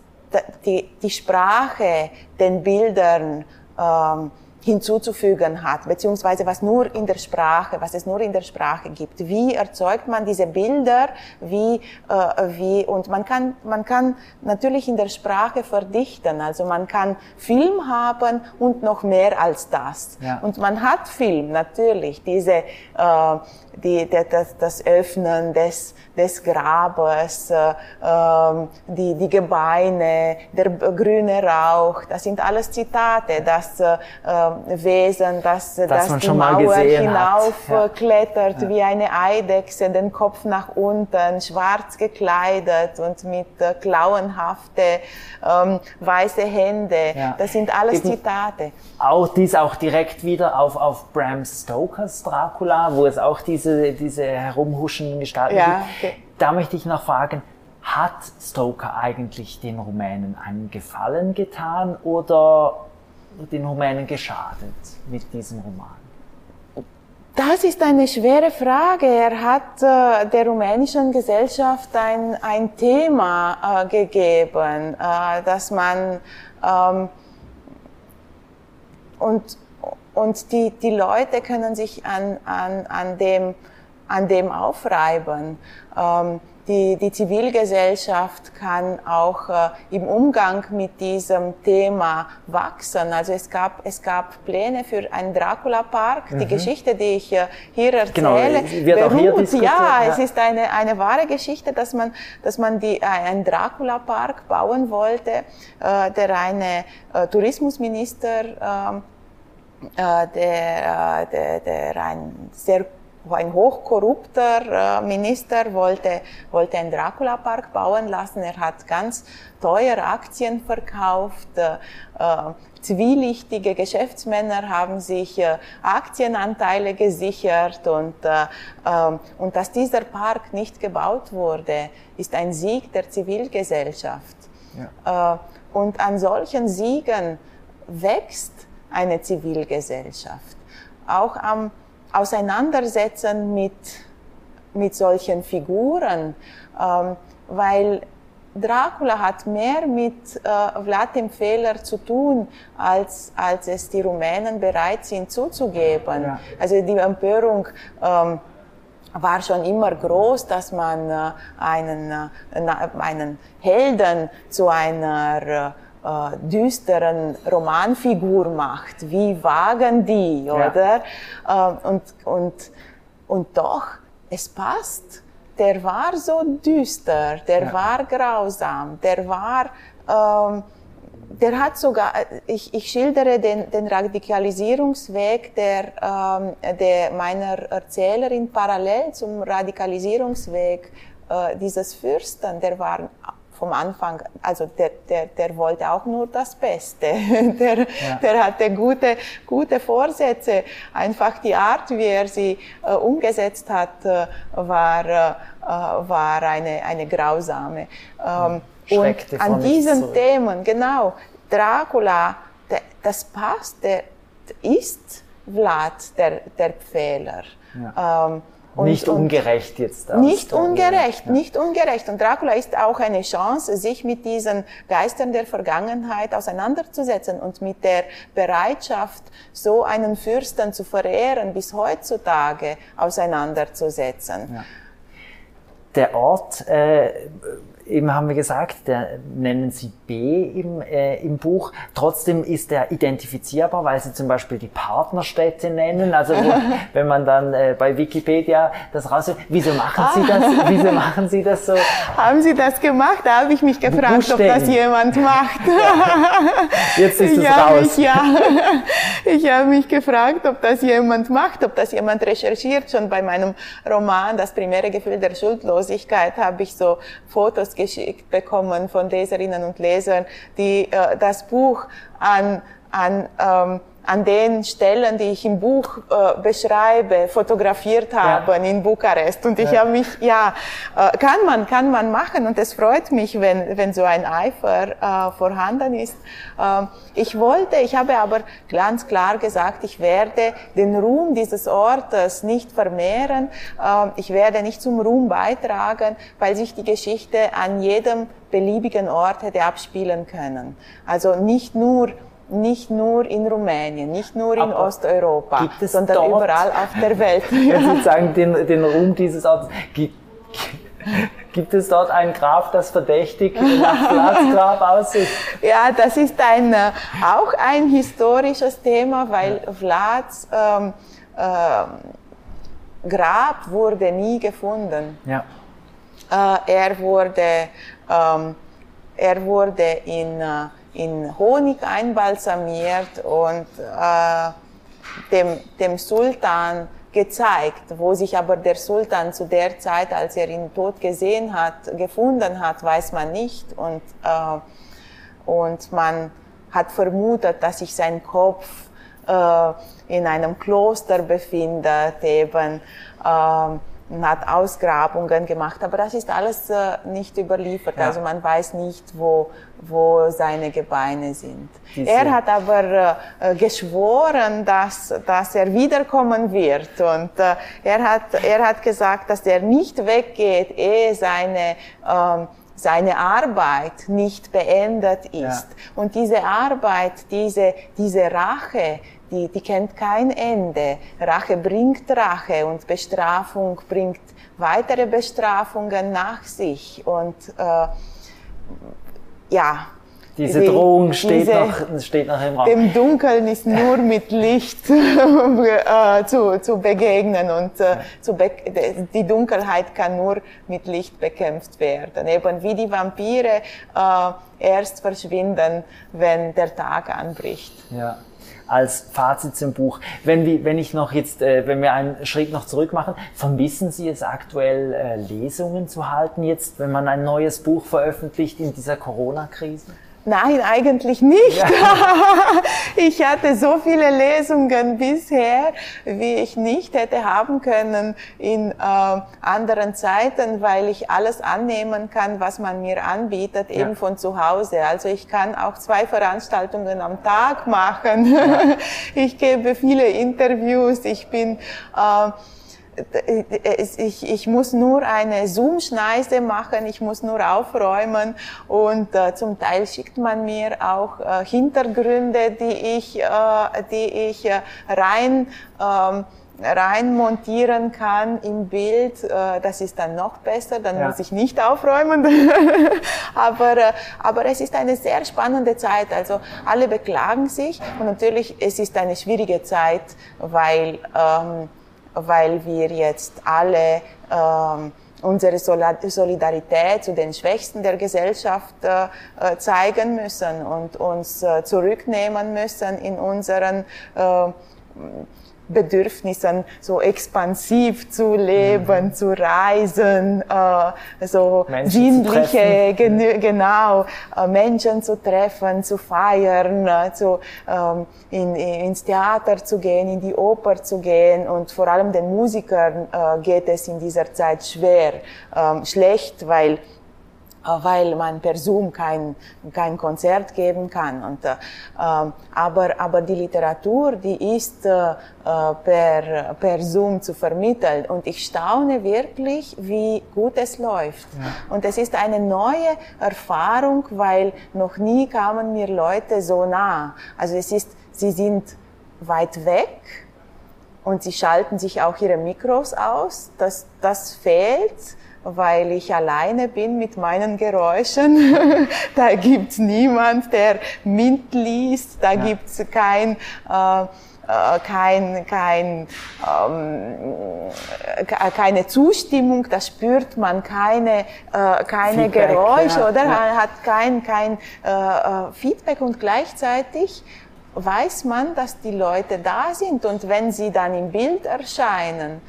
die, die Sprache den Bildern ähm, hinzuzufügen hat, beziehungsweise was nur in der Sprache, was es nur in der Sprache gibt. Wie erzeugt man diese Bilder? Wie, äh, wie, und man kann, man kann natürlich in der Sprache verdichten. Also man kann Film haben und noch mehr als das. Ja. Und man hat Film, natürlich. Diese, äh, die, das, das Öffnen des, des Grabes, äh, ähm, die, die Gebeine, der grüne Rauch, das sind alles Zitate, das äh, Wesen, das, das, das die Mauer hinaufklettert ja. wie eine Eidechse, den Kopf nach unten, schwarz gekleidet und mit äh, klauenhafte ähm, weiße Hände. Ja. Das sind alles Eben Zitate. Auch dies auch direkt wieder auf, auf Bram Stokers Dracula, wo es auch diese, diese herumhuschenden Gestalten ja, gibt. Okay. Da möchte ich noch fragen, hat Stoker eigentlich den Rumänen einen Gefallen getan oder den Rumänen geschadet mit diesem Roman? Das ist eine schwere Frage. Er hat äh, der rumänischen Gesellschaft ein, ein Thema äh, gegeben, äh, dass man ähm, und, und die, die Leute können sich an, an, an, dem, an dem aufreiben. Ähm, die, die Zivilgesellschaft kann auch äh, im Umgang mit diesem Thema wachsen. Also es gab, es gab Pläne für einen Dracula-Park. Mhm. Die Geschichte, die ich äh, hier genau, erzähle, genau, wird beruht, auch hier ja, ja, es ist eine, eine wahre Geschichte, dass man, dass man die, äh, einen Dracula-Park bauen wollte, äh, der eine äh, Tourismusminister, ähm, äh, der, äh, der, der ein sehr ein hochkorrupter äh, Minister wollte, wollte einen Dracula-Park bauen lassen. Er hat ganz teure Aktien verkauft. Äh, zwielichtige Geschäftsmänner haben sich äh, Aktienanteile gesichert und, äh, äh, und dass dieser Park nicht gebaut wurde, ist ein Sieg der Zivilgesellschaft. Ja. Und an solchen Siegen wächst eine Zivilgesellschaft. Auch am auseinandersetzen mit, mit solchen Figuren, ähm, weil Dracula hat mehr mit äh, Vlad dem Fehler zu tun, als, als es die Rumänen bereit sind zuzugeben. Ja. Also die Empörung ähm, war schon immer groß, dass man äh, einen, äh, einen Helden zu einer äh, düsteren Romanfigur macht. Wie wagen die, oder? Ja. Äh, und, und, und doch, es passt. Der war so düster, der ja. war grausam, der war, ähm, der hat sogar, ich, ich schildere den, den Radikalisierungsweg der, ähm, der meiner Erzählerin parallel zum Radikalisierungsweg äh, dieses Fürsten, der war vom Anfang, also der, der, der wollte auch nur das Beste. Der, ja. der hatte gute, gute Vorsätze. Einfach die Art, wie er sie äh, umgesetzt hat, äh, war, äh, war eine, eine grausame. Ähm, und an diesen Themen, genau, Dracula, der, das passt, der ist Vlad der, der Pfähler. Ja. Ähm, und, nicht ungerecht jetzt. Nicht ungerecht, ja. nicht ungerecht. Und Dracula ist auch eine Chance, sich mit diesen Geistern der Vergangenheit auseinanderzusetzen und mit der Bereitschaft, so einen Fürsten zu verehren, bis heutzutage auseinanderzusetzen. Ja. Der Ort äh, eben haben wir gesagt, der nennen Sie B im, äh, im Buch. Trotzdem ist er identifizierbar, weil Sie zum Beispiel die Partnerstädte nennen. Also wo, wenn man dann äh, bei Wikipedia das raus, wieso machen Sie das? Wieso machen Sie das so? Haben Sie das gemacht? Da habe ich mich gefragt, ob das jemand macht. Ja. Jetzt ist es raus. Mich, ja, ich habe mich gefragt, ob das jemand macht, ob das jemand recherchiert. Schon bei meinem Roman Das primäre Gefühl der Schuldlosigkeit habe ich so Fotos geschickt bekommen von Leserinnen und Lesern, die äh, das Buch an, an ähm, an den Stellen, die ich im Buch äh, beschreibe, fotografiert habe ja. in Bukarest. Und ich ja. habe mich, ja, äh, kann man, kann man machen. Und es freut mich, wenn, wenn so ein Eifer äh, vorhanden ist. Äh, ich wollte, ich habe aber ganz klar gesagt, ich werde den Ruhm dieses Ortes nicht vermehren. Äh, ich werde nicht zum Ruhm beitragen, weil sich die Geschichte an jedem beliebigen Ort hätte abspielen können. Also nicht nur nicht nur in Rumänien, nicht nur in Aber Osteuropa, sondern dort, überall auf der Welt. Wenn Sie sagen, den, den Ruhm dieses Ortes, gibt, gibt es dort ein Grab, das verdächtig nach Vlads Grab aussieht? Ja, das ist ein, äh, auch ein historisches Thema, weil ja. Vlads ähm, äh, Grab wurde nie gefunden. Ja. Äh, er wurde, ähm, er wurde in äh, in Honig einbalsamiert und äh, dem, dem Sultan gezeigt, wo sich aber der Sultan zu der Zeit, als er ihn tot gesehen hat, gefunden hat, weiß man nicht und, äh, und man hat vermutet, dass sich sein Kopf äh, in einem Kloster befindet, eben äh, und hat Ausgrabungen gemacht, aber das ist alles äh, nicht überliefert. Ja. Also man weiß nicht, wo, wo seine Gebeine sind. Diese. Er hat aber äh, geschworen, dass, dass er wiederkommen wird und äh, er, hat, er hat gesagt, dass er nicht weggeht, ehe seine ähm, seine Arbeit nicht beendet ist. Ja. Und diese Arbeit, diese, diese Rache, die, die kennt kein Ende. Rache bringt Rache und Bestrafung bringt weitere Bestrafungen nach sich. Und äh, ja, diese die, Drohung steht, diese, noch, steht noch im Raum. Dem Dunkeln ist nur mit Licht äh, zu, zu begegnen und äh, zu be die Dunkelheit kann nur mit Licht bekämpft werden. Eben wie die Vampire äh, erst verschwinden, wenn der Tag anbricht. Ja als Fazit zum Buch. Wenn, wir, wenn ich noch jetzt, äh, wenn wir einen Schritt noch zurück machen, vermissen Sie es aktuell, äh, Lesungen zu halten jetzt, wenn man ein neues Buch veröffentlicht in dieser Corona-Krise? Nein, eigentlich nicht. Ja. Ich hatte so viele Lesungen bisher, wie ich nicht hätte haben können in äh, anderen Zeiten, weil ich alles annehmen kann, was man mir anbietet, ja. eben von zu Hause. Also ich kann auch zwei Veranstaltungen am Tag machen. Ja. Ich gebe viele Interviews. Ich bin äh, ich, ich muss nur eine Zoom-Schneise machen, ich muss nur aufräumen und äh, zum Teil schickt man mir auch äh, Hintergründe, die ich, äh, die ich äh, rein ähm, rein montieren kann im Bild, äh, das ist dann noch besser, dann ja. muss ich nicht aufräumen. aber, äh, aber es ist eine sehr spannende Zeit. Also alle beklagen sich und natürlich es ist eine schwierige Zeit, weil ähm, weil wir jetzt alle ähm, unsere Solidarität zu den Schwächsten der Gesellschaft äh, äh, zeigen müssen und uns äh, zurücknehmen müssen in unseren äh, Bedürfnissen, so expansiv zu leben, mhm. zu reisen, äh, so Menschen sinnliche, gen genau, äh, Menschen zu treffen, zu feiern, äh, zu, ähm, in, ins Theater zu gehen, in die Oper zu gehen und vor allem den Musikern äh, geht es in dieser Zeit schwer, ähm, schlecht, weil weil man per Zoom kein, kein Konzert geben kann. Und, äh, aber, aber die Literatur, die ist äh, per, per Zoom zu vermitteln. Und ich staune wirklich, wie gut es läuft. Ja. Und es ist eine neue Erfahrung, weil noch nie kamen mir Leute so nah. Also es ist, sie sind weit weg und sie schalten sich auch ihre Mikros aus. Das, das fehlt weil ich alleine bin mit meinen Geräuschen. da gibt's niemand, der mitliest, da ja. gibt's kein... Äh, äh kein, kein, ähm, keine Zustimmung, da spürt man keine, äh, keine Feedback, Geräusche ja, oder ja. hat kein, kein äh, äh, Feedback und gleichzeitig weiß man, dass die Leute da sind und wenn sie dann im Bild erscheinen,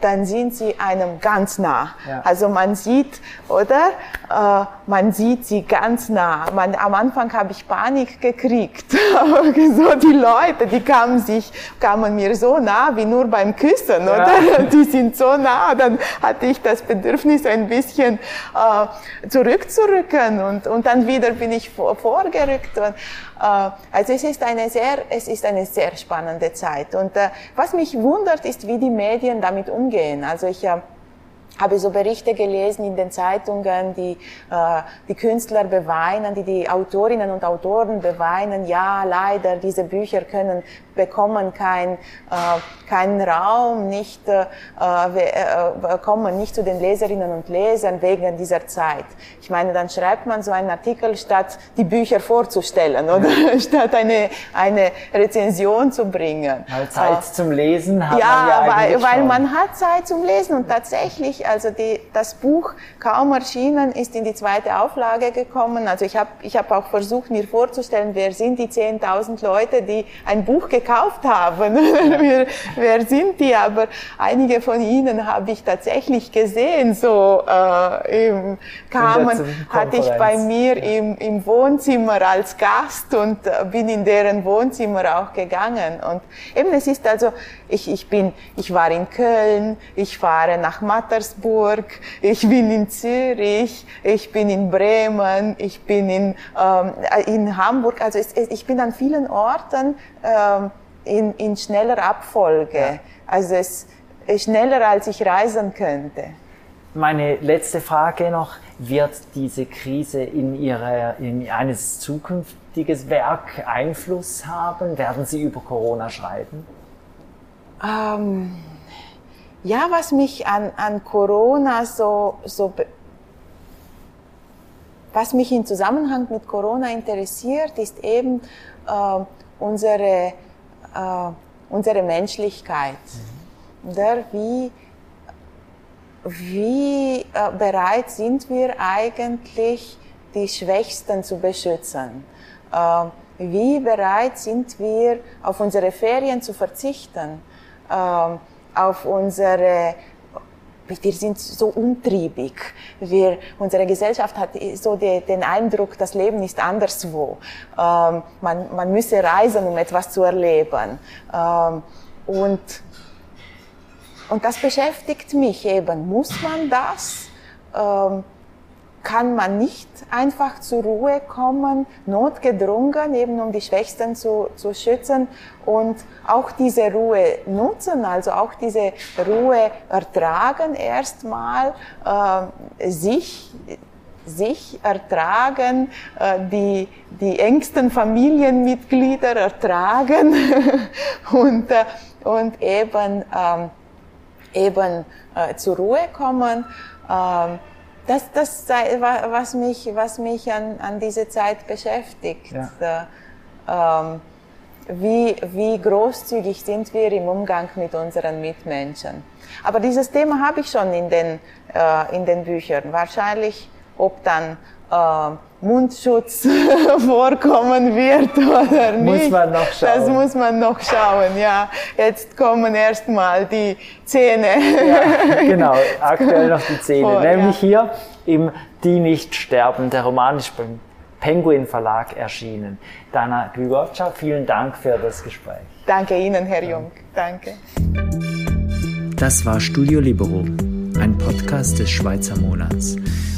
dann sind sie einem ganz nah. Ja. Also man sieht, oder? Äh, man sieht sie ganz nah. Man, am Anfang habe ich Panik gekriegt. so die Leute, die kamen sich, kamen mir so nah wie nur beim Küssen, ja. oder? Die sind so nah. Dann hatte ich das Bedürfnis, ein bisschen äh, zurückzurücken und, und dann wieder bin ich vor, vorgerückt. Und, also es ist eine sehr, es ist eine sehr spannende Zeit. Und äh, was mich wundert, ist, wie die Medien damit umgehen. Also ich äh, habe so Berichte gelesen in den Zeitungen, die äh, die Künstler beweinen, die die Autorinnen und Autoren beweinen. Ja, leider, diese Bücher können bekommen keinen äh, keinen Raum, nicht äh, äh, kommen nicht zu den Leserinnen und Lesern wegen dieser Zeit. Ich meine, dann schreibt man so einen Artikel statt die Bücher vorzustellen oder ja. statt eine eine Rezension zu bringen. Weil Zeit äh, zum Lesen hat ja, man ja weil, weil man hat Zeit zum Lesen und tatsächlich, also die, das Buch kaum erschienen ist in die zweite Auflage gekommen. Also ich habe ich hab auch versucht mir vorzustellen, wer sind die 10.000 Leute, die ein Buch gekauft haben. wer, wer, sind die? Aber einige von ihnen habe ich tatsächlich gesehen. So äh, im, kamen, hatte ich bei mir im, im Wohnzimmer als Gast und äh, bin in deren Wohnzimmer auch gegangen. Und eben es ist also, ich, ich bin, ich war in Köln, ich fahre nach Mattersburg, ich bin in Zürich, ich bin in Bremen, ich bin in, ähm, in Hamburg. Also es, ich bin an vielen Orten ähm, in, in schneller Abfolge. Ja. Also es ist schneller, als ich reisen könnte. Meine letzte Frage noch, wird diese Krise in, ihre, in eines zukünftiges Werk Einfluss haben? Werden Sie über Corona schreiben? Ähm, ja, was mich an, an Corona so, so, was mich im Zusammenhang mit Corona interessiert, ist eben äh, unsere äh, unsere Menschlichkeit. Mhm. Der, wie wie äh, bereit sind wir eigentlich, die Schwächsten zu beschützen? Äh, wie bereit sind wir, auf unsere Ferien zu verzichten? Äh, auf unsere wir sind so umtriebig. Wir, unsere Gesellschaft hat so die, den Eindruck, das Leben ist anderswo. Ähm, man, man müsse reisen, um etwas zu erleben. Ähm, und, und das beschäftigt mich eben. Muss man das? Ähm, kann man nicht einfach zur Ruhe kommen, notgedrungen, eben um die Schwächsten zu, zu schützen und auch diese Ruhe nutzen, also auch diese Ruhe ertragen erstmal, äh, sich sich ertragen, äh, die, die engsten Familienmitglieder ertragen und, äh, und eben, ähm, eben äh, zur Ruhe kommen. Ähm, das, das was mich, was mich an, an diese Zeit beschäftigt. Ja. Ähm, wie, wie großzügig sind wir im Umgang mit unseren Mitmenschen. Aber dieses Thema habe ich schon in den, äh, in den Büchern. Wahrscheinlich, ob dann äh, Mundschutz vorkommen wird oder nicht. Muss man noch schauen. Das muss man noch schauen, ja. Jetzt kommen erstmal die Zähne. Ja, genau, aktuell noch die Zähne. Vor, Nämlich ja. hier im Die nicht sterben. Der Roman ist beim Penguin Verlag erschienen. Dana Glugoccia, vielen Dank für das Gespräch. Danke Ihnen, Herr Jung. Danke. Das war Studio Libero, ein Podcast des Schweizer Monats.